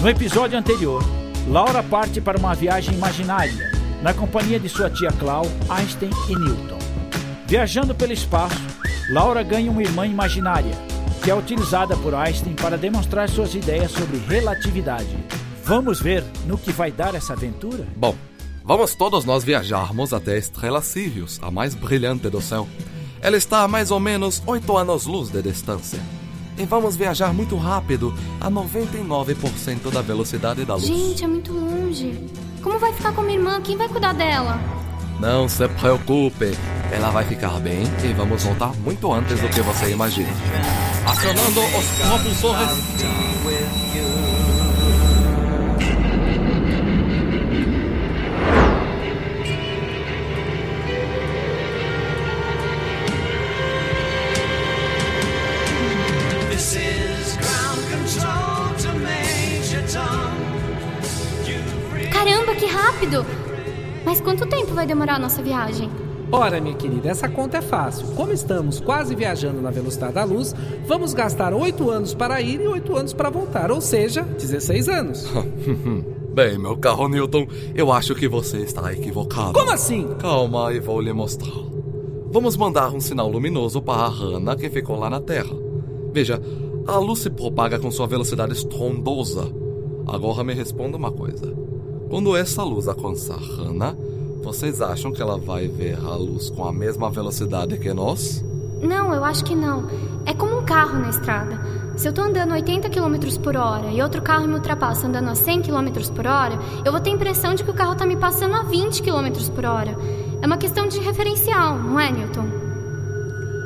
No episódio anterior, Laura parte para uma viagem imaginária, na companhia de sua tia Clau, Einstein e Newton. Viajando pelo espaço, Laura ganha uma irmã imaginária, que é utilizada por Einstein para demonstrar suas ideias sobre relatividade. Vamos ver no que vai dar essa aventura? Bom, vamos todos nós viajarmos até a estrela Sirius, a mais brilhante do céu. Ela está a mais ou menos 8 anos-luz de distância e vamos viajar muito rápido, a 99% da velocidade da luz. Gente, é muito longe. Como vai ficar com minha irmã? Quem vai cuidar dela? Não se preocupe, ela vai ficar bem e vamos voltar muito antes do que você imagina. Acionando os propulsores. Que rápido! Mas quanto tempo vai demorar a nossa viagem? Ora, minha querida, essa conta é fácil. Como estamos quase viajando na velocidade da luz, vamos gastar oito anos para ir e oito anos para voltar, ou seja, 16 anos. Bem, meu carro Newton, eu acho que você está equivocado. Como assim? Calma e vou lhe mostrar. Vamos mandar um sinal luminoso para a Hannah que ficou lá na Terra. Veja, a luz se propaga com sua velocidade estrondosa. Agora me responda uma coisa. Quando essa luz alcançar Hannah, vocês acham que ela vai ver a luz com a mesma velocidade que nós? Não, eu acho que não. É como um carro na estrada. Se eu tô andando 80 km por hora e outro carro me ultrapassa andando a 100 km por hora, eu vou ter a impressão de que o carro tá me passando a 20 km por hora. É uma questão de referencial, não é, Newton?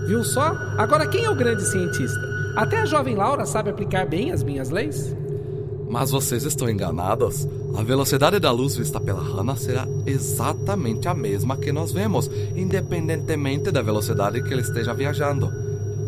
Viu só? Agora quem é o grande cientista? Até a jovem Laura sabe aplicar bem as minhas leis? Mas vocês estão enganados. A velocidade da luz vista pela Hannah será exatamente a mesma que nós vemos, independentemente da velocidade que ele esteja viajando.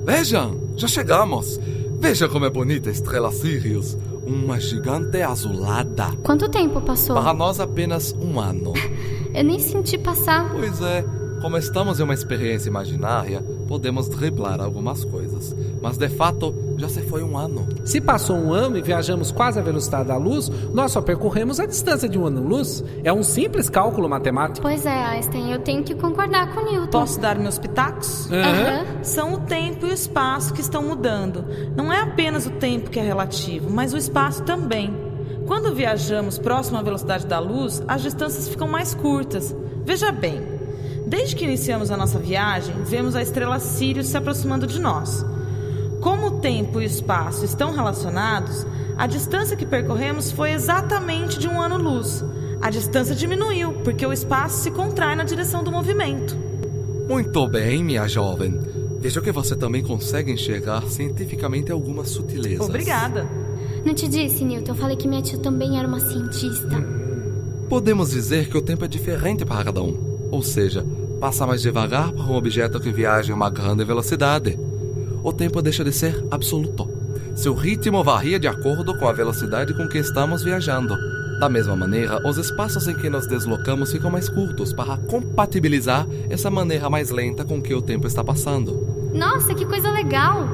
Vejam, já chegamos. Veja como é bonita a estrela Sirius. Uma gigante azulada. Quanto tempo passou? Para nós, apenas um ano. Eu nem senti passar. Pois é, como estamos em uma experiência imaginária, podemos driblar algumas coisas. Mas de fato, já se foi um ano. Se passou um ano e viajamos quase a velocidade da luz, nós só percorremos a distância de um ano-luz. É um simples cálculo matemático. Pois é, Einstein, eu tenho que concordar com Newton. Posso dar meus pitacos? Uhum. Uhum. São o tempo e o espaço que estão mudando. Não é apenas o tempo que é relativo, mas o espaço também. Quando viajamos próximo à velocidade da luz, as distâncias ficam mais curtas. Veja bem, desde que iniciamos a nossa viagem, vemos a estrela Sirius se aproximando de nós. Tempo e o espaço estão relacionados, a distância que percorremos foi exatamente de um ano-luz. A distância diminuiu, porque o espaço se contrai na direção do movimento. Muito bem, minha jovem. Vejo que você também consegue enxergar cientificamente algumas sutilezas. Obrigada. Não te disse, Newton? Eu falei que minha tia também era uma cientista. Podemos dizer que o tempo é diferente para cada um. Ou seja, passa mais devagar para um objeto que viaja em uma grande velocidade o tempo deixa de ser absoluto. Seu ritmo varia de acordo com a velocidade com que estamos viajando. Da mesma maneira, os espaços em que nos deslocamos ficam mais curtos para compatibilizar essa maneira mais lenta com que o tempo está passando. Nossa, que coisa legal!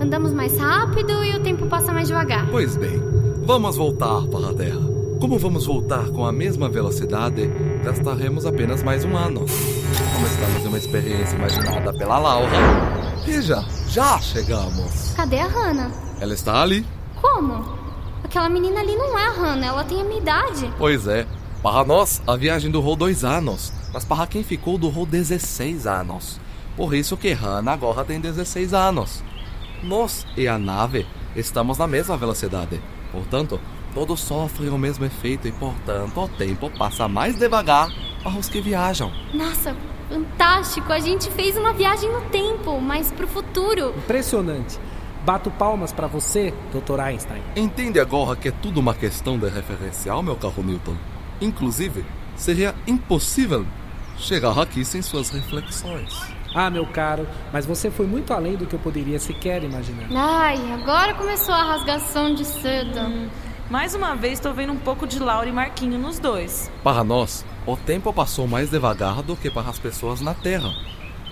Andamos mais rápido e o tempo passa mais devagar. Pois bem, vamos voltar para a Terra. Como vamos voltar com a mesma velocidade, gastaremos apenas mais um ano. Em uma experiência imaginada pela Laura, Veja, já chegamos. Cadê a Hannah? Ela está ali. Como? Aquela menina ali não é a Hannah, ela tem a minha idade. Pois é, Para nós, a viagem durou dois anos, mas para quem ficou durou 16 anos. Por isso que Hannah agora tem 16 anos. Nós e a nave estamos na mesma velocidade. Portanto, todos sofrem o mesmo efeito e, portanto, o tempo passa mais devagar para os que viajam. Nossa, fantástico! A gente fez uma viagem no tempo, mas pro futuro. Impressionante. Bato palmas para você, Dr. Einstein. Entende agora que é tudo uma questão de referencial, meu caro Newton? Inclusive, seria impossível chegar aqui sem suas reflexões. Ah, meu caro, mas você foi muito além do que eu poderia sequer imaginar. Ai, agora começou a rasgação de seda. Hum, mais uma vez estou vendo um pouco de Laura e Marquinho nos dois. Para nós, o tempo passou mais devagar do que para as pessoas na Terra.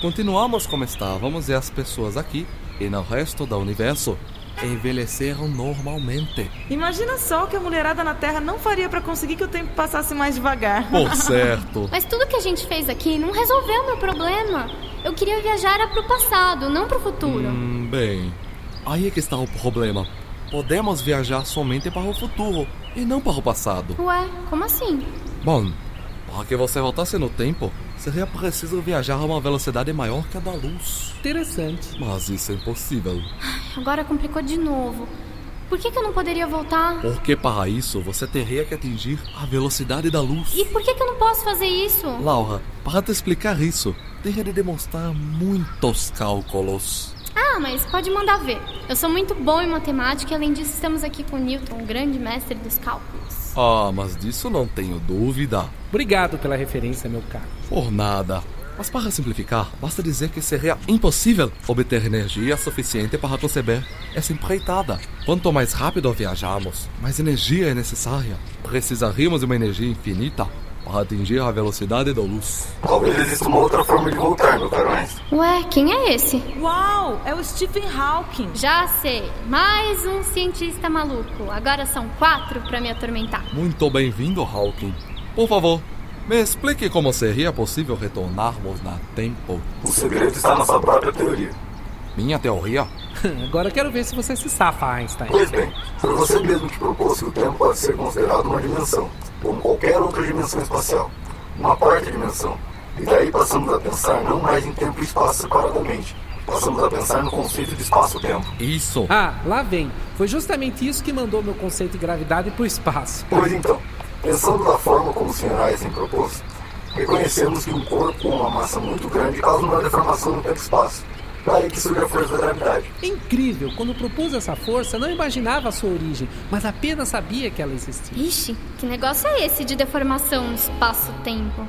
Continuamos como estávamos e as pessoas aqui e no resto do universo envelheceram normalmente. Imagina só o que a mulherada na Terra não faria para conseguir que o tempo passasse mais devagar. Por certo. Mas tudo que a gente fez aqui não resolveu meu problema. Eu queria viajar para o passado, não para o futuro. Hum, bem, aí é que está o problema. Podemos viajar somente para o futuro e não para o passado. Ué, como assim? Bom, para que você voltasse no tempo, seria preciso viajar a uma velocidade maior que a da luz. Interessante. Mas isso é impossível. Agora complicou de novo. Por que, que eu não poderia voltar? Porque para isso você teria que atingir a velocidade da luz. E por que, que eu não posso fazer isso? Laura, para te explicar isso, teria de demonstrar muitos cálculos. Ah, mas pode mandar ver. Eu sou muito bom em matemática e além disso estamos aqui com Newton, o grande mestre dos cálculos. Ah, mas disso não tenho dúvida. Obrigado pela referência, meu caro. Por nada. Mas para simplificar, basta dizer que seria impossível obter energia suficiente para conceber essa empreitada. Quanto mais rápido viajamos, mais energia é necessária. Precisaríamos de uma energia infinita para atingir a velocidade da luz. Talvez exista uma outra forma de voltar, meu caro Einstein. Ué, quem é esse? Uau, é o Stephen Hawking. Já sei, mais um cientista maluco. Agora são quatro para me atormentar. Muito bem-vindo, Hawking. Por favor, me explique como seria possível retornarmos na tempo. O segredo está na sua própria teoria. Minha teoria? Agora quero ver se você se safa, Einstein. Pois bem, foi você mesmo que propôs que o tempo pode ser considerado uma dimensão, como qualquer outra dimensão espacial, uma quarta dimensão. E daí passamos a pensar não mais em tempo e espaço separadamente, passamos a pensar no conceito de espaço-tempo. Isso. Ah, lá vem. Foi justamente isso que mandou meu conceito de gravidade pro espaço. Pois então, pensando da forma como o Sr. Einstein propôs, reconhecemos que um corpo com uma massa muito grande causa uma deformação no tempo-espaço. Daí que surge a força da gravidade. Incrível, quando propus essa força, não imaginava a sua origem, mas apenas sabia que ela existia. Ixi, que negócio é esse de deformação no espaço-tempo?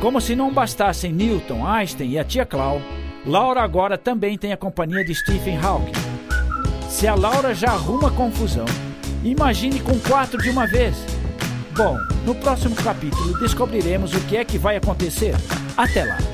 Como se não bastassem Newton, Einstein e a tia Clau, Laura agora também tem a companhia de Stephen Hawking. Se a Laura já arruma confusão, imagine com quatro de uma vez. Bom, no próximo capítulo descobriremos o que é que vai acontecer. Até lá!